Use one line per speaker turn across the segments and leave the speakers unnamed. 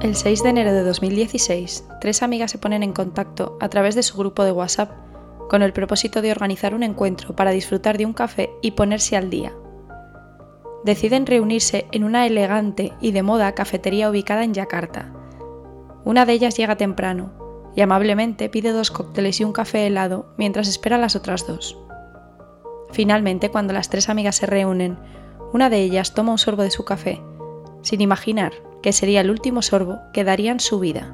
El 6 de enero de 2016, tres amigas se ponen en contacto a través de su grupo de WhatsApp con el propósito de organizar un encuentro para disfrutar de un café y ponerse al día. Deciden reunirse en una elegante y de moda cafetería ubicada en Yakarta. Una de ellas llega temprano y amablemente pide dos cócteles y un café helado mientras espera a las otras dos. Finalmente, cuando las tres amigas se reúnen, una de ellas toma un sorbo de su café, sin imaginar que sería el último sorbo que daría en su vida.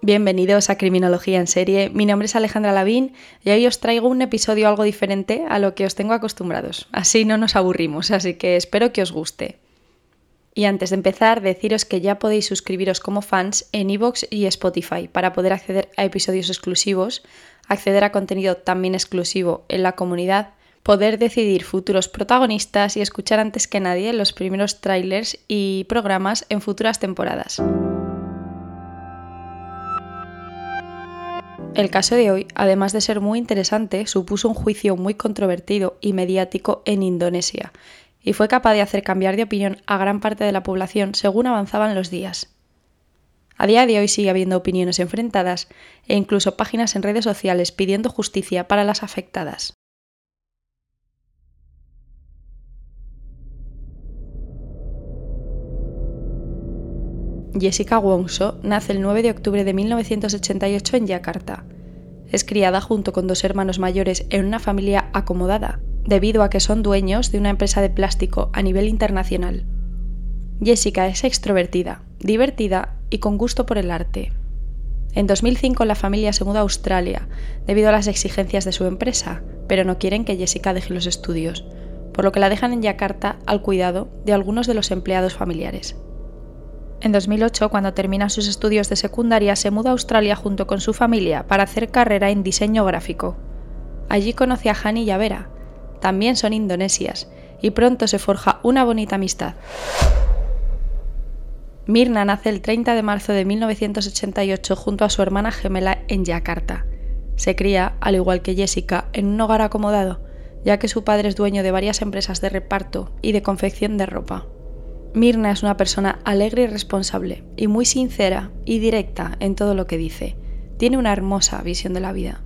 Bienvenidos a Criminología en Serie. Mi nombre es Alejandra Lavín y hoy os traigo un episodio algo diferente a lo que os tengo acostumbrados. Así no nos aburrimos, así que espero que os guste. Y antes de empezar, deciros que ya podéis suscribiros como fans en iVoox y Spotify para poder acceder a episodios exclusivos, acceder a contenido también exclusivo en la comunidad, poder decidir futuros protagonistas y escuchar antes que nadie los primeros trailers y programas en futuras temporadas. El caso de hoy, además de ser muy interesante, supuso un juicio muy controvertido y mediático en Indonesia, y fue capaz de hacer cambiar de opinión a gran parte de la población según avanzaban los días. A día de hoy sigue habiendo opiniones enfrentadas e incluso páginas en redes sociales pidiendo justicia para las afectadas. Jessica Wongso nace el 9 de octubre de 1988 en Yakarta. Es criada junto con dos hermanos mayores en una familia acomodada, debido a que son dueños de una empresa de plástico a nivel internacional. Jessica es extrovertida, divertida y con gusto por el arte. En 2005 la familia se muda a Australia debido a las exigencias de su empresa, pero no quieren que Jessica deje los estudios, por lo que la dejan en Yakarta al cuidado de algunos de los empleados familiares. En 2008, cuando termina sus estudios de secundaria, se muda a Australia junto con su familia para hacer carrera en diseño gráfico. Allí conoce a Hani y a Vera, también son indonesias, y pronto se forja una bonita amistad. Mirna nace el 30 de marzo de 1988 junto a su hermana gemela en Yakarta. Se cría, al igual que Jessica, en un hogar acomodado, ya que su padre es dueño de varias empresas de reparto y de confección de ropa. Mirna es una persona alegre y responsable, y muy sincera y directa en todo lo que dice. Tiene una hermosa visión de la vida.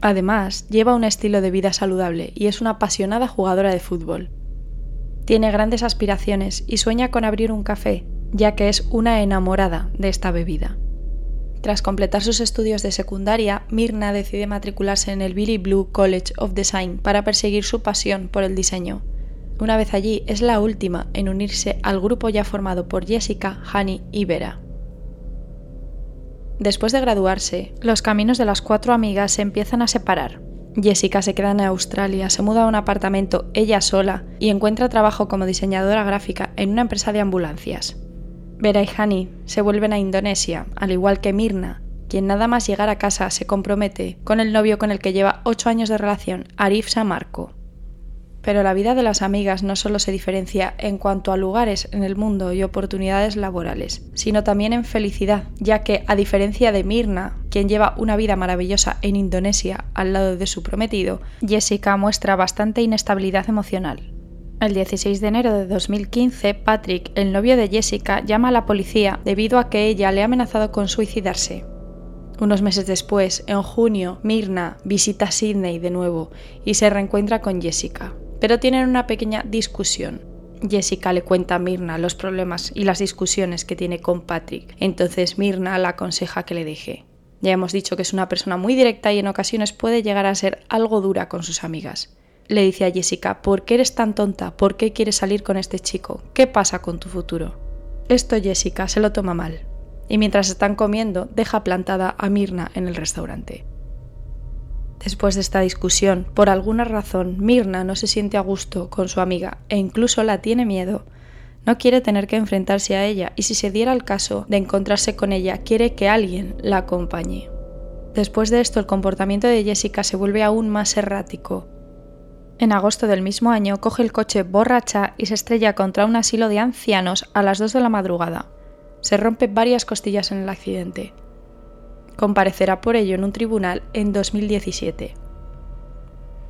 Además, lleva un estilo de vida saludable y es una apasionada jugadora de fútbol. Tiene grandes aspiraciones y sueña con abrir un café ya que es una enamorada de esta bebida. Tras completar sus estudios de secundaria, Mirna decide matricularse en el Billy Blue College of Design para perseguir su pasión por el diseño. Una vez allí, es la última en unirse al grupo ya formado por Jessica, Hani y Vera. Después de graduarse, los caminos de las cuatro amigas se empiezan a separar. Jessica se queda en Australia, se muda a un apartamento ella sola y encuentra trabajo como diseñadora gráfica en una empresa de ambulancias. Vera y Hani se vuelven a Indonesia, al igual que Mirna, quien nada más llegar a casa se compromete con el novio con el que lleva ocho años de relación, Arif Samarco. Pero la vida de las amigas no solo se diferencia en cuanto a lugares en el mundo y oportunidades laborales, sino también en felicidad, ya que, a diferencia de Mirna, quien lleva una vida maravillosa en Indonesia al lado de su prometido, Jessica muestra bastante inestabilidad emocional. El 16 de enero de 2015, Patrick, el novio de Jessica, llama a la policía debido a que ella le ha amenazado con suicidarse. Unos meses después, en junio, Mirna visita Sydney de nuevo y se reencuentra con Jessica, pero tienen una pequeña discusión. Jessica le cuenta a Mirna los problemas y las discusiones que tiene con Patrick, entonces Mirna la aconseja que le deje. Ya hemos dicho que es una persona muy directa y en ocasiones puede llegar a ser algo dura con sus amigas le dice a Jessica, ¿por qué eres tan tonta? ¿Por qué quieres salir con este chico? ¿Qué pasa con tu futuro? Esto Jessica se lo toma mal, y mientras están comiendo deja plantada a Mirna en el restaurante. Después de esta discusión, por alguna razón, Mirna no se siente a gusto con su amiga e incluso la tiene miedo. No quiere tener que enfrentarse a ella y si se diera el caso de encontrarse con ella, quiere que alguien la acompañe. Después de esto, el comportamiento de Jessica se vuelve aún más errático en agosto del mismo año coge el coche borracha y se estrella contra un asilo de ancianos a las 2 de la madrugada. Se rompe varias costillas en el accidente. Comparecerá por ello en un tribunal en 2017.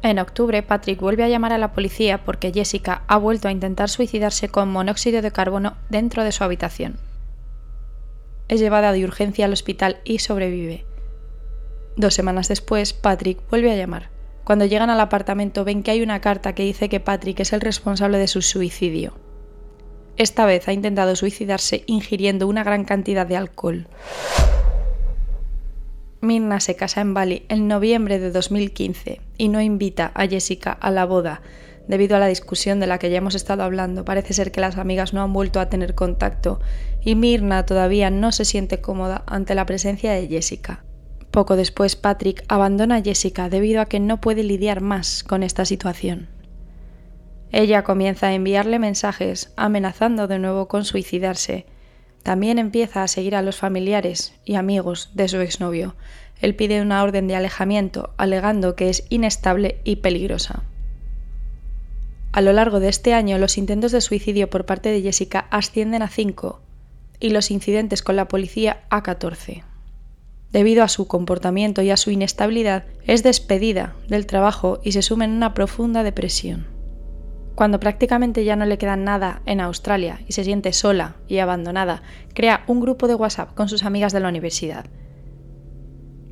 En octubre, Patrick vuelve a llamar a la policía porque Jessica ha vuelto a intentar suicidarse con monóxido de carbono dentro de su habitación. Es llevada de urgencia al hospital y sobrevive. Dos semanas después, Patrick vuelve a llamar. Cuando llegan al apartamento ven que hay una carta que dice que Patrick es el responsable de su suicidio. Esta vez ha intentado suicidarse ingiriendo una gran cantidad de alcohol. Mirna se casa en Bali en noviembre de 2015 y no invita a Jessica a la boda. Debido a la discusión de la que ya hemos estado hablando, parece ser que las amigas no han vuelto a tener contacto y Mirna todavía no se siente cómoda ante la presencia de Jessica. Poco después, Patrick abandona a Jessica debido a que no puede lidiar más con esta situación. Ella comienza a enviarle mensajes amenazando de nuevo con suicidarse también empieza a seguir a los familiares y amigos de su exnovio. Él pide una orden de alejamiento, alegando que es inestable y peligrosa. A lo largo de este año, los intentos de suicidio por parte de Jessica ascienden a 5 y los incidentes con la policía a 14. Debido a su comportamiento y a su inestabilidad, es despedida del trabajo y se suma en una profunda depresión. Cuando prácticamente ya no le queda nada en Australia y se siente sola y abandonada, crea un grupo de WhatsApp con sus amigas de la universidad.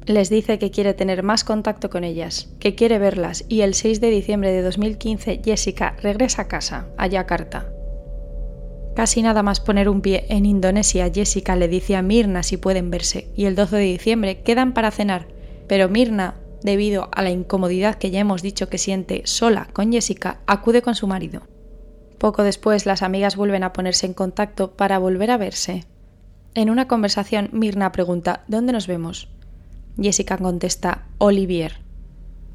Les dice que quiere tener más contacto con ellas, que quiere verlas y el 6 de diciembre de 2015 Jessica regresa a casa, a Yakarta. Casi nada más poner un pie en Indonesia, Jessica le dice a Mirna si pueden verse y el 12 de diciembre quedan para cenar, pero Mirna debido a la incomodidad que ya hemos dicho que siente sola con Jessica, acude con su marido. Poco después las amigas vuelven a ponerse en contacto para volver a verse. En una conversación, Mirna pregunta ¿Dónde nos vemos? Jessica contesta Olivier.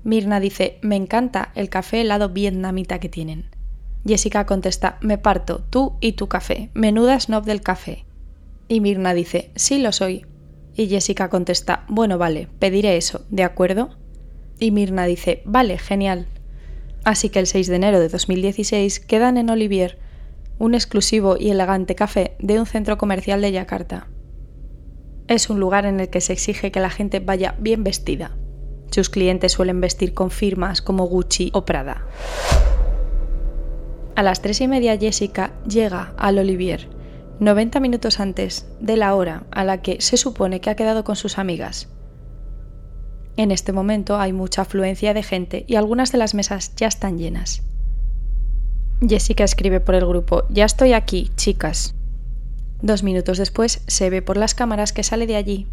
Mirna dice Me encanta el café helado vietnamita que tienen. Jessica contesta Me parto, tú y tu café, menuda snob del café. Y Mirna dice Sí lo soy, y Jessica contesta, bueno, vale, pediré eso, ¿de acuerdo? Y Mirna dice, vale, genial. Así que el 6 de enero de 2016 quedan en Olivier, un exclusivo y elegante café de un centro comercial de Yakarta. Es un lugar en el que se exige que la gente vaya bien vestida. Sus clientes suelen vestir con firmas como Gucci o Prada. A las tres y media Jessica llega al Olivier 90 minutos antes de la hora a la que se supone que ha quedado con sus amigas. En este momento hay mucha afluencia de gente y algunas de las mesas ya están llenas. Jessica escribe por el grupo, ya estoy aquí, chicas. Dos minutos después se ve por las cámaras que sale de allí.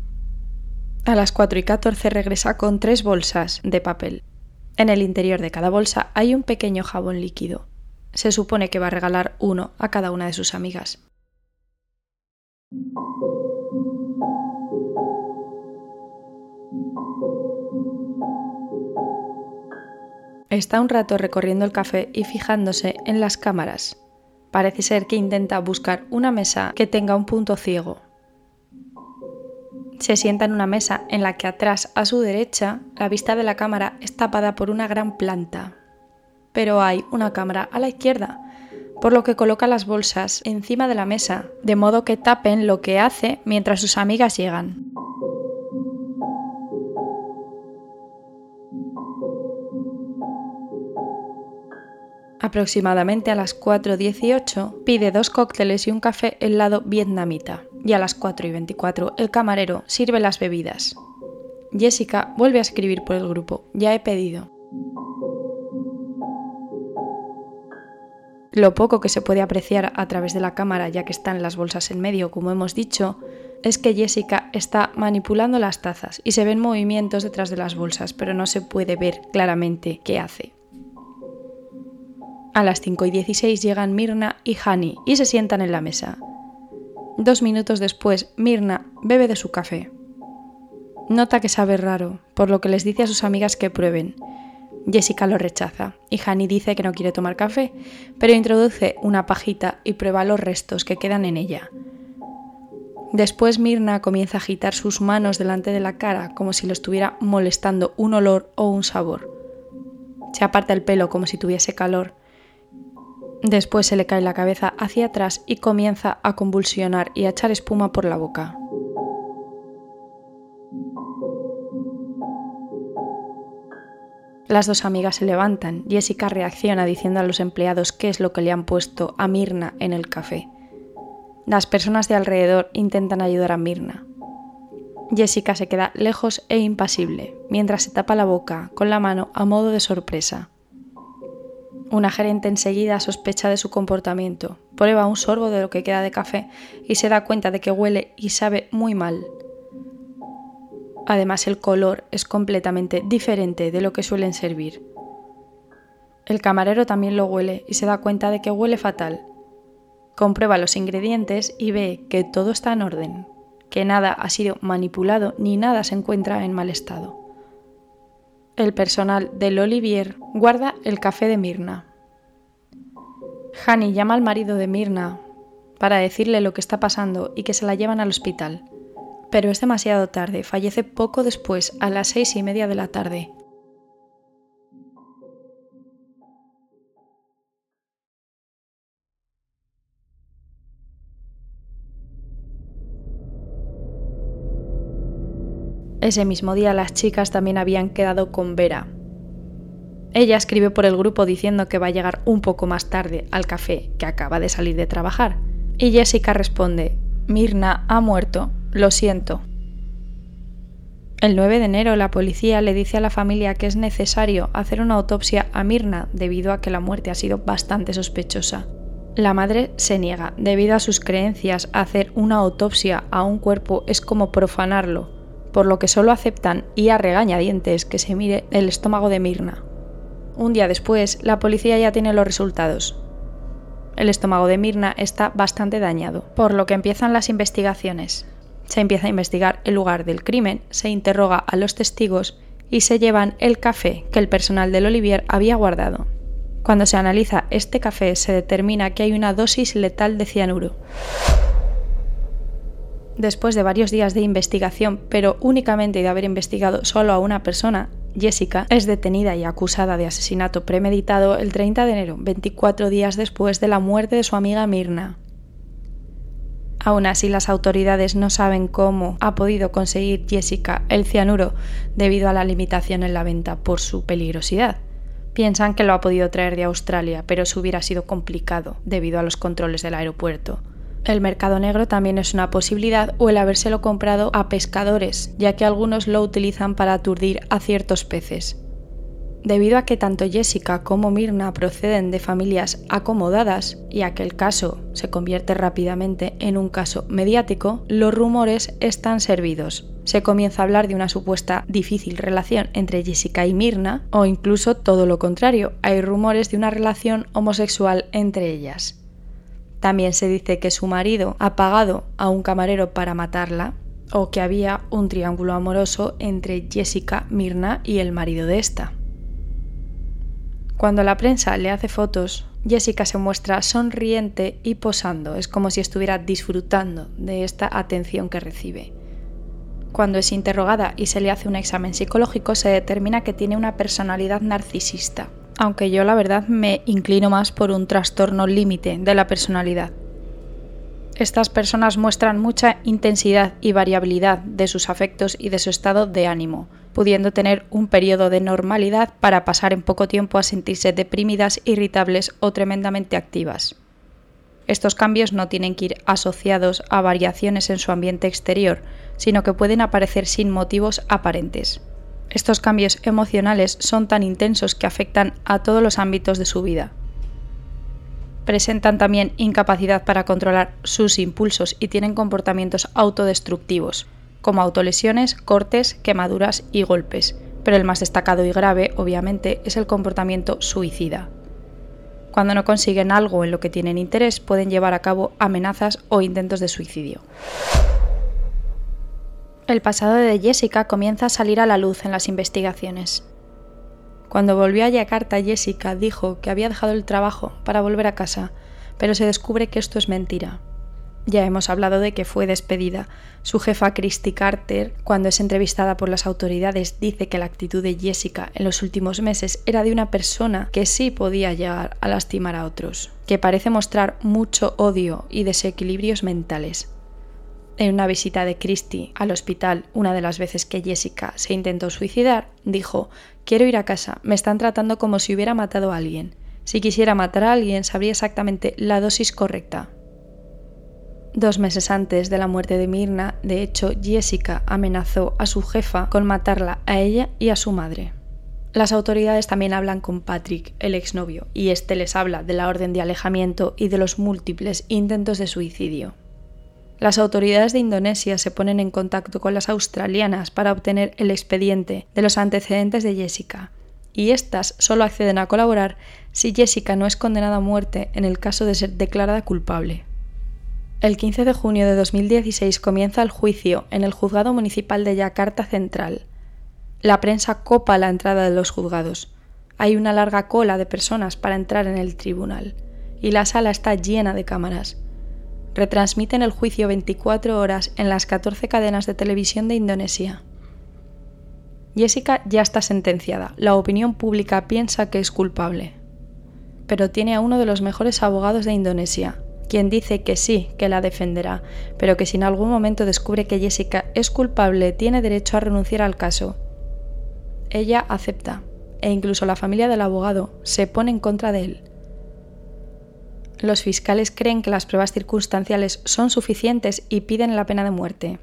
A las 4 y 14 regresa con tres bolsas de papel. En el interior de cada bolsa hay un pequeño jabón líquido. Se supone que va a regalar uno a cada una de sus amigas. Está un rato recorriendo el café y fijándose en las cámaras. Parece ser que intenta buscar una mesa que tenga un punto ciego. Se sienta en una mesa en la que atrás, a su derecha, la vista de la cámara es tapada por una gran planta. Pero hay una cámara a la izquierda, por lo que coloca las bolsas encima de la mesa, de modo que tapen lo que hace mientras sus amigas llegan. Aproximadamente a las 4.18 pide dos cócteles y un café helado vietnamita, y a las 4.24 el camarero sirve las bebidas. Jessica vuelve a escribir por el grupo, ya he pedido. Lo poco que se puede apreciar a través de la cámara, ya que están las bolsas en medio, como hemos dicho, es que Jessica está manipulando las tazas y se ven movimientos detrás de las bolsas, pero no se puede ver claramente qué hace. A las 5 y 16 llegan Mirna y Hani y se sientan en la mesa. Dos minutos después, Mirna bebe de su café. Nota que sabe raro, por lo que les dice a sus amigas que prueben, Jessica lo rechaza y Hani dice que no quiere tomar café, pero introduce una pajita y prueba los restos que quedan en ella. Después Mirna comienza a agitar sus manos delante de la cara como si lo estuviera molestando un olor o un sabor. Se aparta el pelo como si tuviese calor. Después se le cae la cabeza hacia atrás y comienza a convulsionar y a echar espuma por la boca. Las dos amigas se levantan. Jessica reacciona diciendo a los empleados qué es lo que le han puesto a Mirna en el café. Las personas de alrededor intentan ayudar a Mirna. Jessica se queda lejos e impasible, mientras se tapa la boca con la mano a modo de sorpresa. Una gerente enseguida sospecha de su comportamiento, prueba un sorbo de lo que queda de café y se da cuenta de que huele y sabe muy mal. Además el color es completamente diferente de lo que suelen servir. El camarero también lo huele y se da cuenta de que huele fatal. Comprueba los ingredientes y ve que todo está en orden, que nada ha sido manipulado ni nada se encuentra en mal estado. El personal del Olivier guarda el café de Mirna. Hani llama al marido de Mirna para decirle lo que está pasando y que se la llevan al hospital. Pero es demasiado tarde, fallece poco después, a las seis y media de la tarde. Ese mismo día las chicas también habían quedado con Vera. Ella escribe por el grupo diciendo que va a llegar un poco más tarde al café, que acaba de salir de trabajar. Y Jessica responde, Mirna ha muerto, lo siento. El 9 de enero la policía le dice a la familia que es necesario hacer una autopsia a Mirna debido a que la muerte ha sido bastante sospechosa. La madre se niega, debido a sus creencias, hacer una autopsia a un cuerpo es como profanarlo, por lo que solo aceptan y a regañadientes que se mire el estómago de Mirna. Un día después, la policía ya tiene los resultados. El estómago de Mirna está bastante dañado, por lo que empiezan las investigaciones. Se empieza a investigar el lugar del crimen, se interroga a los testigos y se llevan el café que el personal del Olivier había guardado. Cuando se analiza este café se determina que hay una dosis letal de cianuro. Después de varios días de investigación, pero únicamente de haber investigado solo a una persona, Jessica es detenida y acusada de asesinato premeditado el 30 de enero, 24 días después de la muerte de su amiga Mirna. Aún así, las autoridades no saben cómo ha podido conseguir Jessica el cianuro debido a la limitación en la venta por su peligrosidad. Piensan que lo ha podido traer de Australia, pero eso hubiera sido complicado debido a los controles del aeropuerto. El mercado negro también es una posibilidad o el habérselo comprado a pescadores, ya que algunos lo utilizan para aturdir a ciertos peces. Debido a que tanto Jessica como Mirna proceden de familias acomodadas y a que el caso se convierte rápidamente en un caso mediático, los rumores están servidos. Se comienza a hablar de una supuesta difícil relación entre Jessica y Mirna, o incluso todo lo contrario, hay rumores de una relación homosexual entre ellas. También se dice que su marido ha pagado a un camarero para matarla o que había un triángulo amoroso entre Jessica, Mirna y el marido de esta. Cuando la prensa le hace fotos, Jessica se muestra sonriente y posando, es como si estuviera disfrutando de esta atención que recibe. Cuando es interrogada y se le hace un examen psicológico, se determina que tiene una personalidad narcisista, aunque yo la verdad me inclino más por un trastorno límite de la personalidad. Estas personas muestran mucha intensidad y variabilidad de sus afectos y de su estado de ánimo, pudiendo tener un periodo de normalidad para pasar en poco tiempo a sentirse deprimidas, irritables o tremendamente activas. Estos cambios no tienen que ir asociados a variaciones en su ambiente exterior, sino que pueden aparecer sin motivos aparentes. Estos cambios emocionales son tan intensos que afectan a todos los ámbitos de su vida. Presentan también incapacidad para controlar sus impulsos y tienen comportamientos autodestructivos, como autolesiones, cortes, quemaduras y golpes, pero el más destacado y grave, obviamente, es el comportamiento suicida. Cuando no consiguen algo en lo que tienen interés, pueden llevar a cabo amenazas o intentos de suicidio. El pasado de Jessica comienza a salir a la luz en las investigaciones. Cuando volvió a Yakarta, Jessica dijo que había dejado el trabajo para volver a casa, pero se descubre que esto es mentira. Ya hemos hablado de que fue despedida. Su jefa Christy Carter, cuando es entrevistada por las autoridades, dice que la actitud de Jessica en los últimos meses era de una persona que sí podía llegar a lastimar a otros, que parece mostrar mucho odio y desequilibrios mentales. En una visita de Christie al hospital, una de las veces que Jessica se intentó suicidar, dijo, quiero ir a casa, me están tratando como si hubiera matado a alguien. Si quisiera matar a alguien, sabría exactamente la dosis correcta. Dos meses antes de la muerte de Mirna, de hecho, Jessica amenazó a su jefa con matarla a ella y a su madre. Las autoridades también hablan con Patrick, el exnovio, y este les habla de la orden de alejamiento y de los múltiples intentos de suicidio. Las autoridades de Indonesia se ponen en contacto con las australianas para obtener el expediente de los antecedentes de Jessica, y éstas solo acceden a colaborar si Jessica no es condenada a muerte en el caso de ser declarada culpable. El 15 de junio de 2016 comienza el juicio en el juzgado municipal de Yakarta Central. La prensa copa la entrada de los juzgados. Hay una larga cola de personas para entrar en el tribunal y la sala está llena de cámaras. Retransmiten el juicio 24 horas en las 14 cadenas de televisión de Indonesia. Jessica ya está sentenciada. La opinión pública piensa que es culpable. Pero tiene a uno de los mejores abogados de Indonesia, quien dice que sí, que la defenderá, pero que si en algún momento descubre que Jessica es culpable, tiene derecho a renunciar al caso. Ella acepta, e incluso la familia del abogado se pone en contra de él. Los fiscales creen que las pruebas circunstanciales son suficientes y piden la pena de muerte.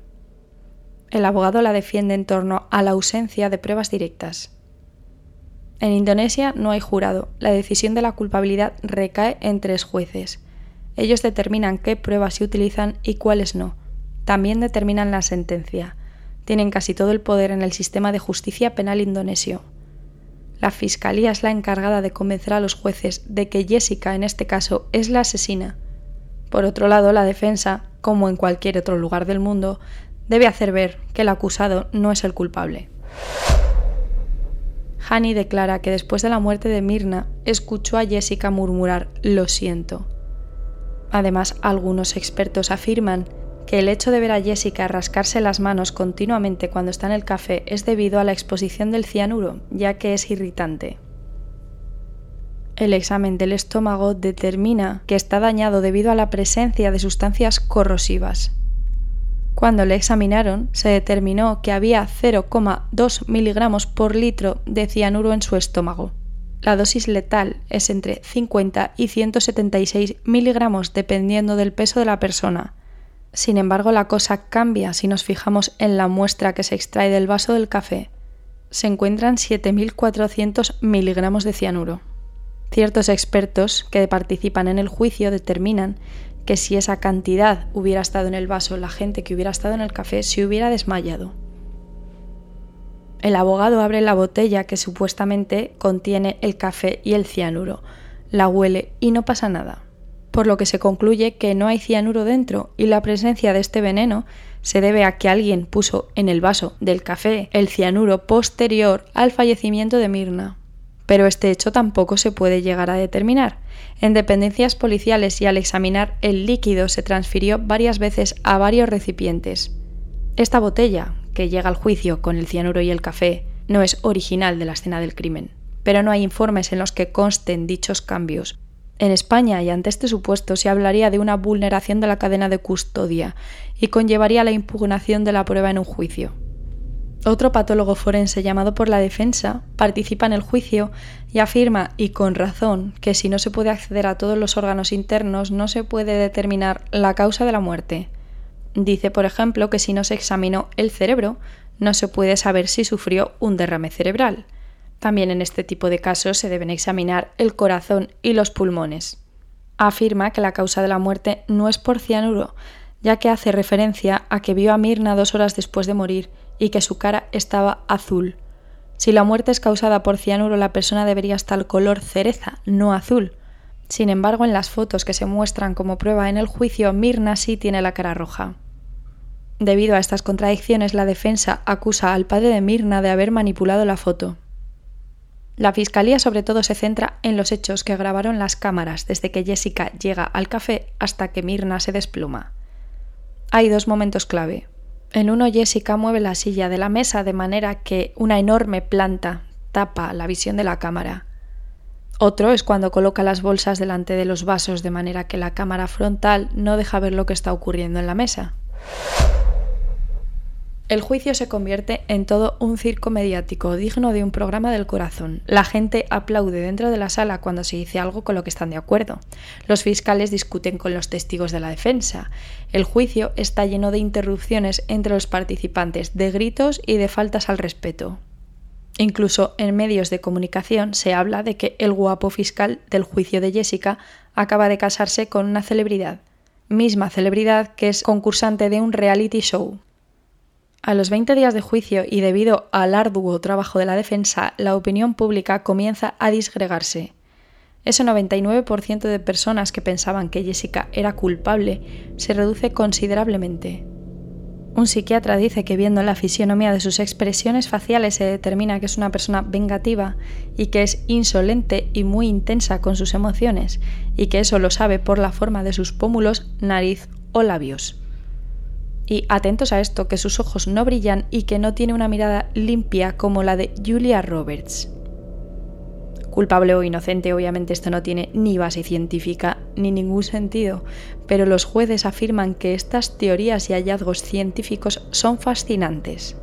El abogado la defiende en torno a la ausencia de pruebas directas. En Indonesia no hay jurado, la decisión de la culpabilidad recae en tres jueces, ellos determinan qué pruebas se utilizan y cuáles no. También determinan la sentencia. Tienen casi todo el poder en el sistema de justicia penal indonesio. La fiscalía es la encargada de convencer a los jueces de que Jessica, en este caso, es la asesina. Por otro lado, la defensa, como en cualquier otro lugar del mundo, debe hacer ver que el acusado no es el culpable. Hani declara que después de la muerte de Mirna escuchó a Jessica murmurar lo siento. Además, algunos expertos afirman que el hecho de ver a Jessica rascarse las manos continuamente cuando está en el café es debido a la exposición del cianuro, ya que es irritante. El examen del estómago determina que está dañado debido a la presencia de sustancias corrosivas. Cuando le examinaron, se determinó que había 0,2 miligramos por litro de cianuro en su estómago. La dosis letal es entre 50 y 176 miligramos dependiendo del peso de la persona. Sin embargo, la cosa cambia si nos fijamos en la muestra que se extrae del vaso del café. Se encuentran 7.400 miligramos de cianuro. Ciertos expertos que participan en el juicio determinan que si esa cantidad hubiera estado en el vaso, la gente que hubiera estado en el café se hubiera desmayado. El abogado abre la botella que supuestamente contiene el café y el cianuro, la huele y no pasa nada, por lo que se concluye que no hay cianuro dentro y la presencia de este veneno se debe a que alguien puso en el vaso del café el cianuro posterior al fallecimiento de Mirna. Pero este hecho tampoco se puede llegar a determinar. En dependencias policiales y al examinar el líquido se transfirió varias veces a varios recipientes. Esta botella, que llega al juicio con el cianuro y el café no es original de la escena del crimen, pero no hay informes en los que consten dichos cambios. En España y ante este supuesto se hablaría de una vulneración de la cadena de custodia y conllevaría la impugnación de la prueba en un juicio. Otro patólogo forense llamado por la defensa participa en el juicio y afirma, y con razón, que si no se puede acceder a todos los órganos internos no se puede determinar la causa de la muerte. Dice, por ejemplo, que si no se examinó el cerebro, no se puede saber si sufrió un derrame cerebral. También en este tipo de casos se deben examinar el corazón y los pulmones. Afirma que la causa de la muerte no es por cianuro, ya que hace referencia a que vio a Mirna dos horas después de morir y que su cara estaba azul. Si la muerte es causada por cianuro, la persona debería estar color cereza, no azul. Sin embargo, en las fotos que se muestran como prueba en el juicio, Mirna sí tiene la cara roja. Debido a estas contradicciones, la defensa acusa al padre de Mirna de haber manipulado la foto. La fiscalía sobre todo se centra en los hechos que grabaron las cámaras desde que Jessica llega al café hasta que Mirna se despluma. Hay dos momentos clave. En uno Jessica mueve la silla de la mesa de manera que una enorme planta tapa la visión de la cámara. Otro es cuando coloca las bolsas delante de los vasos de manera que la cámara frontal no deja ver lo que está ocurriendo en la mesa. El juicio se convierte en todo un circo mediático digno de un programa del corazón. La gente aplaude dentro de la sala cuando se dice algo con lo que están de acuerdo. Los fiscales discuten con los testigos de la defensa. El juicio está lleno de interrupciones entre los participantes, de gritos y de faltas al respeto. Incluso en medios de comunicación se habla de que el guapo fiscal del juicio de Jessica acaba de casarse con una celebridad, misma celebridad que es concursante de un reality show. A los 20 días de juicio y debido al arduo trabajo de la defensa, la opinión pública comienza a disgregarse. Ese 99% de personas que pensaban que Jessica era culpable se reduce considerablemente. Un psiquiatra dice que viendo la fisionomía de sus expresiones faciales se determina que es una persona vengativa y que es insolente y muy intensa con sus emociones, y que eso lo sabe por la forma de sus pómulos, nariz o labios. Y atentos a esto, que sus ojos no brillan y que no tiene una mirada limpia como la de Julia Roberts. Culpable o inocente, obviamente esto no tiene ni base científica ni ningún sentido, pero los jueces afirman que estas teorías y hallazgos científicos son fascinantes.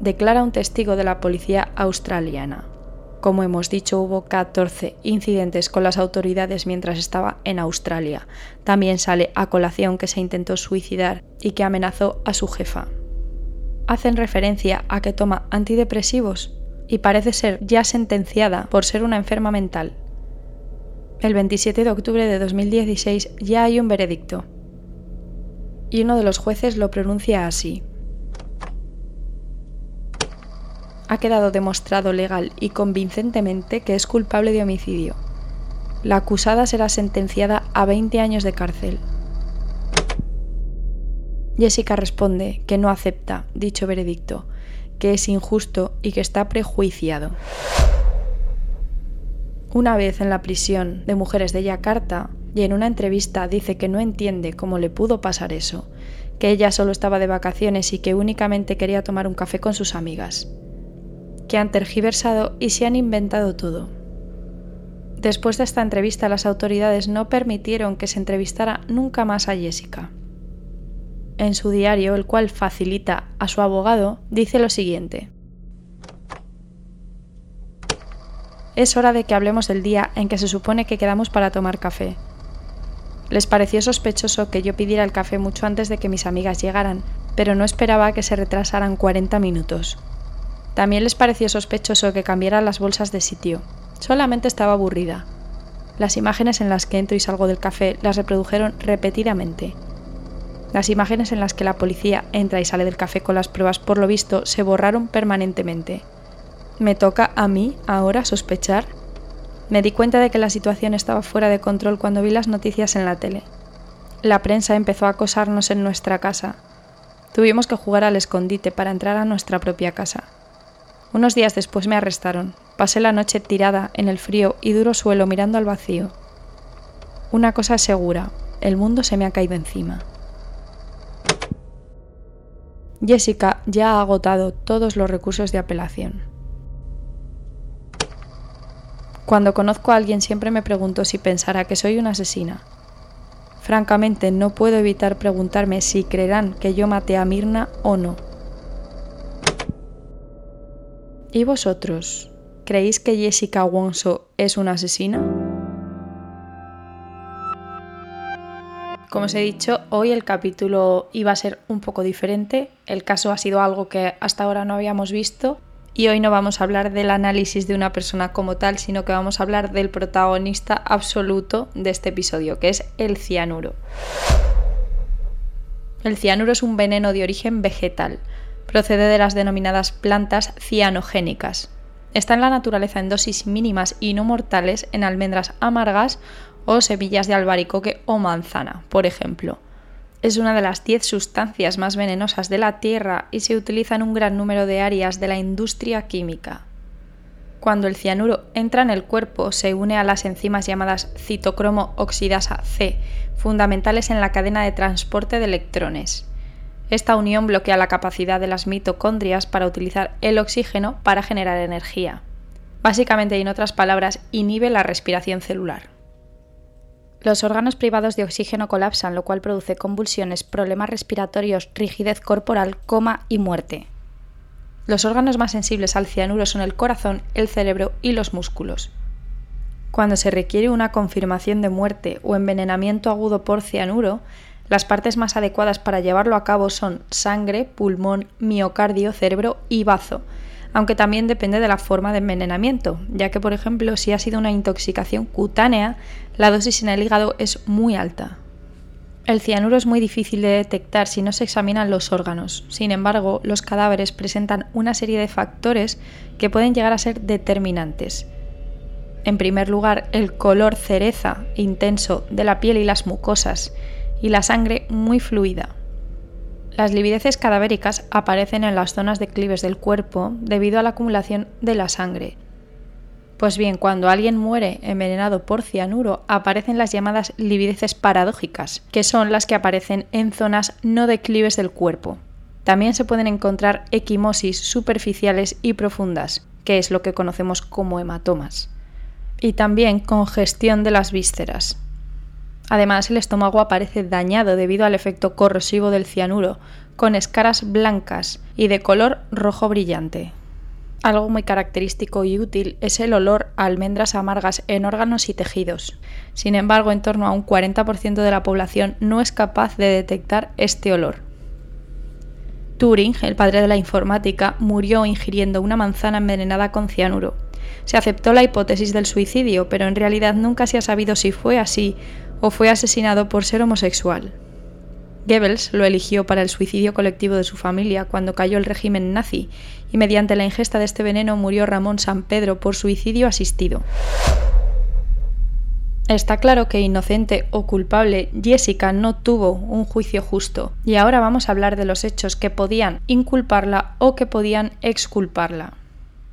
Declara un testigo de la policía australiana. Como hemos dicho, hubo 14 incidentes con las autoridades mientras estaba en Australia. También sale a colación que se intentó suicidar y que amenazó a su jefa. Hacen referencia a que toma antidepresivos y parece ser ya sentenciada por ser una enferma mental. El 27 de octubre de 2016 ya hay un veredicto. Y uno de los jueces lo pronuncia así. Ha quedado demostrado legal y convincentemente que es culpable de homicidio. La acusada será sentenciada a 20 años de cárcel. Jessica responde que no acepta dicho veredicto, que es injusto y que está prejuiciado. Una vez en la prisión de mujeres de Yakarta, y en una entrevista dice que no entiende cómo le pudo pasar eso, que ella solo estaba de vacaciones y que únicamente quería tomar un café con sus amigas que han tergiversado y se han inventado todo. Después de esta entrevista, las autoridades no permitieron que se entrevistara nunca más a Jessica. En su diario, el cual facilita a su abogado, dice lo siguiente. Es hora de que hablemos del día en que se supone que quedamos para tomar café. Les pareció sospechoso que yo pidiera el café mucho antes de que mis amigas llegaran, pero no esperaba que se retrasaran 40 minutos. También les pareció sospechoso que cambiara las bolsas de sitio. Solamente estaba aburrida. Las imágenes en las que entro y salgo del café las reprodujeron repetidamente. Las imágenes en las que la policía entra y sale del café con las pruebas, por lo visto, se borraron permanentemente. ¿Me toca a mí ahora sospechar? Me di cuenta de que la situación estaba fuera de control cuando vi las noticias en la tele. La prensa empezó a acosarnos en nuestra casa. Tuvimos que jugar al escondite para entrar a nuestra propia casa. Unos días después me arrestaron. Pasé la noche tirada en el frío y duro suelo mirando al vacío. Una cosa es segura, el mundo se me ha caído encima. Jessica ya ha agotado todos los recursos de apelación. Cuando conozco a alguien siempre me pregunto si pensará que soy una asesina. Francamente no puedo evitar preguntarme si creerán que yo maté a Mirna o no. ¿Y vosotros? ¿Creéis que Jessica Wonso es una asesina? Como os he dicho, hoy el capítulo iba a ser un poco diferente. El caso ha sido algo que hasta ahora no habíamos visto. Y hoy no vamos a hablar del análisis de una persona como tal, sino que vamos a hablar del protagonista absoluto de este episodio, que es el cianuro. El cianuro es un veneno de origen vegetal procede de las denominadas plantas cianogénicas. Está en la naturaleza en dosis mínimas y no mortales en almendras amargas o semillas de albaricoque o manzana, por ejemplo. Es una de las 10 sustancias más venenosas de la Tierra y se utiliza en un gran número de áreas de la industria química. Cuando el cianuro entra en el cuerpo, se une a las enzimas llamadas citocromo oxidasa C, fundamentales en la cadena de transporte de electrones. Esta unión bloquea la capacidad de las mitocondrias para utilizar el oxígeno para generar energía. Básicamente, y en otras palabras, inhibe la respiración celular. Los órganos privados de oxígeno colapsan, lo cual produce convulsiones, problemas respiratorios, rigidez corporal, coma y muerte. Los órganos más sensibles al cianuro son el corazón, el cerebro y los músculos. Cuando se requiere una confirmación de muerte o envenenamiento agudo por cianuro, las partes más adecuadas para llevarlo a cabo son sangre, pulmón, miocardio, cerebro y bazo, aunque también depende de la forma de envenenamiento, ya que por ejemplo si ha sido una intoxicación cutánea, la dosis en el hígado es muy alta. El cianuro es muy difícil de detectar si no se examinan los órganos. Sin embargo, los cadáveres presentan una serie de factores que pueden llegar a ser determinantes. En primer lugar, el color cereza intenso de la piel y las mucosas, y la sangre muy fluida. Las livideces cadavéricas aparecen en las zonas declives del cuerpo debido a la acumulación de la sangre. Pues bien, cuando alguien muere envenenado por cianuro, aparecen las llamadas livideces paradójicas, que son las que aparecen en zonas no declives del cuerpo. También se pueden encontrar equimosis superficiales y profundas, que es lo que conocemos como hematomas. Y también congestión de las vísceras, Además, el estómago aparece dañado debido al efecto corrosivo del cianuro, con escaras blancas y de color rojo brillante. Algo muy característico y útil es el olor a almendras amargas en órganos y tejidos. Sin embargo, en torno a un 40% de la población no es capaz de detectar este olor. Turing, el padre de la informática, murió ingiriendo una manzana envenenada con cianuro. Se aceptó la hipótesis del suicidio, pero en realidad nunca se ha sabido si fue así o fue asesinado por ser homosexual. Goebbels lo eligió para el suicidio colectivo de su familia cuando cayó el régimen nazi y mediante la ingesta de este veneno murió Ramón San Pedro por suicidio asistido. Está claro que inocente o culpable, Jessica no tuvo un juicio justo, y ahora vamos a hablar de los hechos que podían inculparla o que podían exculparla.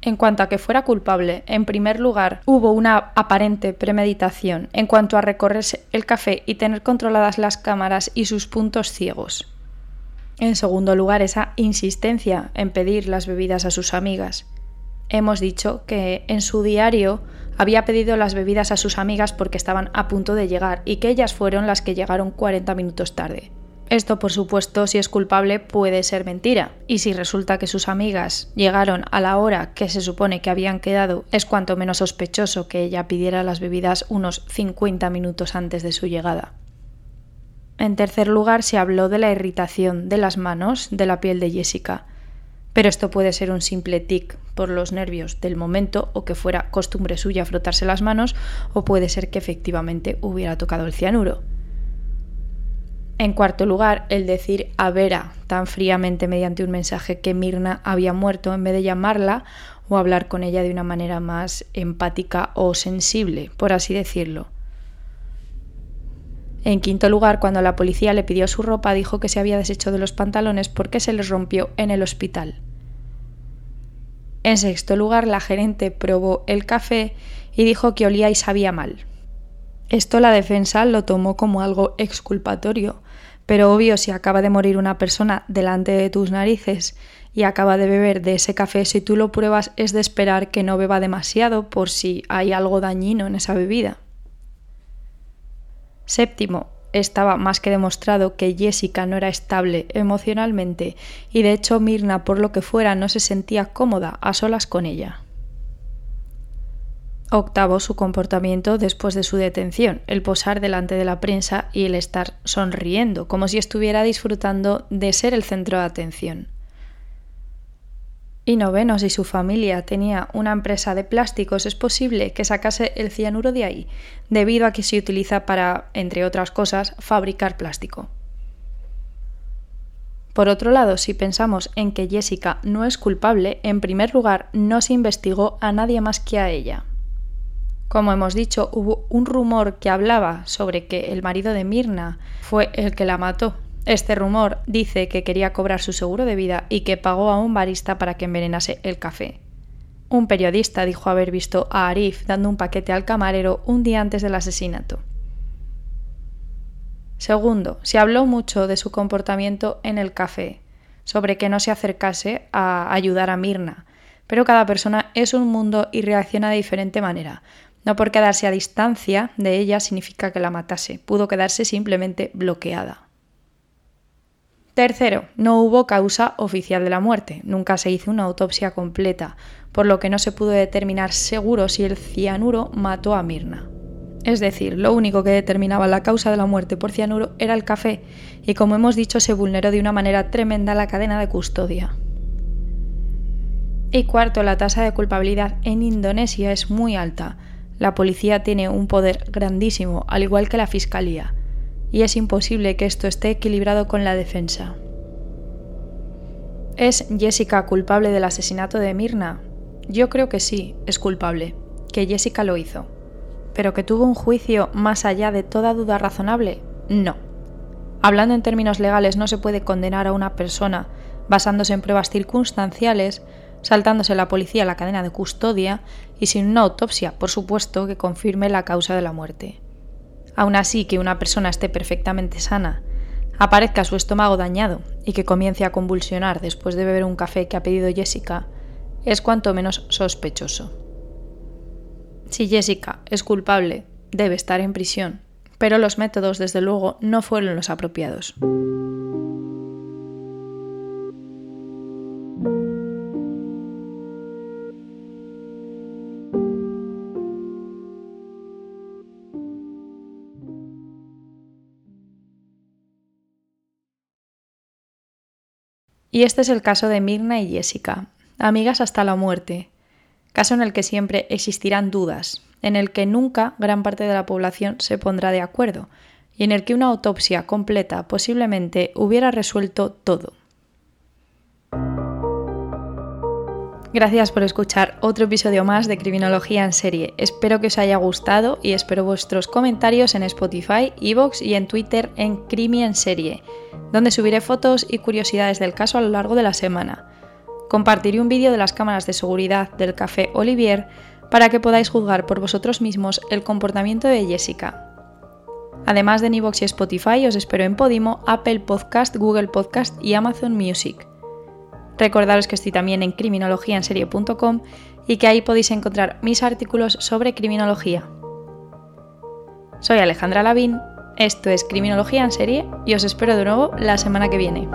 En cuanto a que fuera culpable, en primer lugar, hubo una aparente premeditación en cuanto a recorrerse el café y tener controladas las cámaras y sus puntos ciegos. En segundo lugar, esa insistencia en pedir las bebidas a sus amigas. Hemos dicho que en su diario había pedido las bebidas a sus amigas porque estaban a punto de llegar y que ellas fueron las que llegaron 40 minutos tarde. Esto, por supuesto, si es culpable, puede ser mentira. Y si resulta que sus amigas llegaron a la hora que se supone que habían quedado, es cuanto menos sospechoso que ella pidiera las bebidas unos 50 minutos antes de su llegada. En tercer lugar, se habló de la irritación de las manos de la piel de Jessica. Pero esto puede ser un simple tic por los nervios del momento o que fuera costumbre suya frotarse las manos o puede ser que efectivamente hubiera tocado el cianuro. En cuarto lugar, el decir a Vera tan fríamente mediante un mensaje que Mirna había muerto en vez de llamarla o hablar con ella de una manera más empática o sensible, por así decirlo. En quinto lugar, cuando la policía le pidió su ropa, dijo que se había deshecho de los pantalones porque se les rompió en el hospital. En sexto lugar, la gerente probó el café y dijo que olía y sabía mal. Esto la defensa lo tomó como algo exculpatorio, pero obvio, si acaba de morir una persona delante de tus narices y acaba de beber de ese café, si tú lo pruebas es de esperar que no beba demasiado por si hay algo dañino en esa bebida. Séptimo, estaba más que demostrado que Jessica no era estable emocionalmente y de hecho Mirna por lo que fuera no se sentía cómoda a solas con ella. Octavo, su comportamiento después de su detención, el posar delante de la prensa y el estar sonriendo, como si estuviera disfrutando de ser el centro de atención. Y noveno, si su familia tenía una empresa de plásticos, es posible que sacase el cianuro de ahí, debido a que se utiliza para, entre otras cosas, fabricar plástico. Por otro lado, si pensamos en que Jessica no es culpable, en primer lugar, no se investigó a nadie más que a ella. Como hemos dicho, hubo un rumor que hablaba sobre que el marido de Mirna fue el que la mató. Este rumor dice que quería cobrar su seguro de vida y que pagó a un barista para que envenenase el café. Un periodista dijo haber visto a Arif dando un paquete al camarero un día antes del asesinato. Segundo, se habló mucho de su comportamiento en el café, sobre que no se acercase a ayudar a Mirna, pero cada persona es un mundo y reacciona de diferente manera. No por quedarse a distancia de ella significa que la matase, pudo quedarse simplemente bloqueada. Tercero, no hubo causa oficial de la muerte, nunca se hizo una autopsia completa, por lo que no se pudo determinar seguro si el cianuro mató a Mirna. Es decir, lo único que determinaba la causa de la muerte por cianuro era el café, y como hemos dicho se vulneró de una manera tremenda la cadena de custodia. Y cuarto, la tasa de culpabilidad en Indonesia es muy alta. La policía tiene un poder grandísimo, al igual que la fiscalía, y es imposible que esto esté equilibrado con la defensa. ¿Es Jessica culpable del asesinato de Mirna? Yo creo que sí, es culpable, que Jessica lo hizo. Pero que tuvo un juicio más allá de toda duda razonable, no. Hablando en términos legales, no se puede condenar a una persona basándose en pruebas circunstanciales, saltándose la policía la cadena de custodia y sin una autopsia, por supuesto, que confirme la causa de la muerte. Aún así, que una persona esté perfectamente sana, aparezca su estómago dañado y que comience a convulsionar después de beber un café que ha pedido Jessica, es cuanto menos sospechoso. Si Jessica es culpable, debe estar en prisión, pero los métodos desde luego no fueron los apropiados. Y este es el caso de Mirna y Jessica, amigas hasta la muerte, caso en el que siempre existirán dudas, en el que nunca gran parte de la población se pondrá de acuerdo y en el que una autopsia completa posiblemente hubiera resuelto todo. Gracias por escuchar otro episodio más de Criminología en serie. Espero que os haya gustado y espero vuestros comentarios en Spotify, Evox y en Twitter en Crimi en serie, donde subiré fotos y curiosidades del caso a lo largo de la semana compartiré un vídeo de las cámaras de seguridad del café Olivier para que podáis juzgar por vosotros mismos el comportamiento de Jessica. Además de Nivox y Spotify, os espero en Podimo, Apple Podcast, Google Podcast y Amazon Music. Recordaros que estoy también en criminologiaenserie.com y que ahí podéis encontrar mis artículos sobre criminología. Soy Alejandra Lavín, esto es Criminología en serie y os espero de nuevo la semana que viene.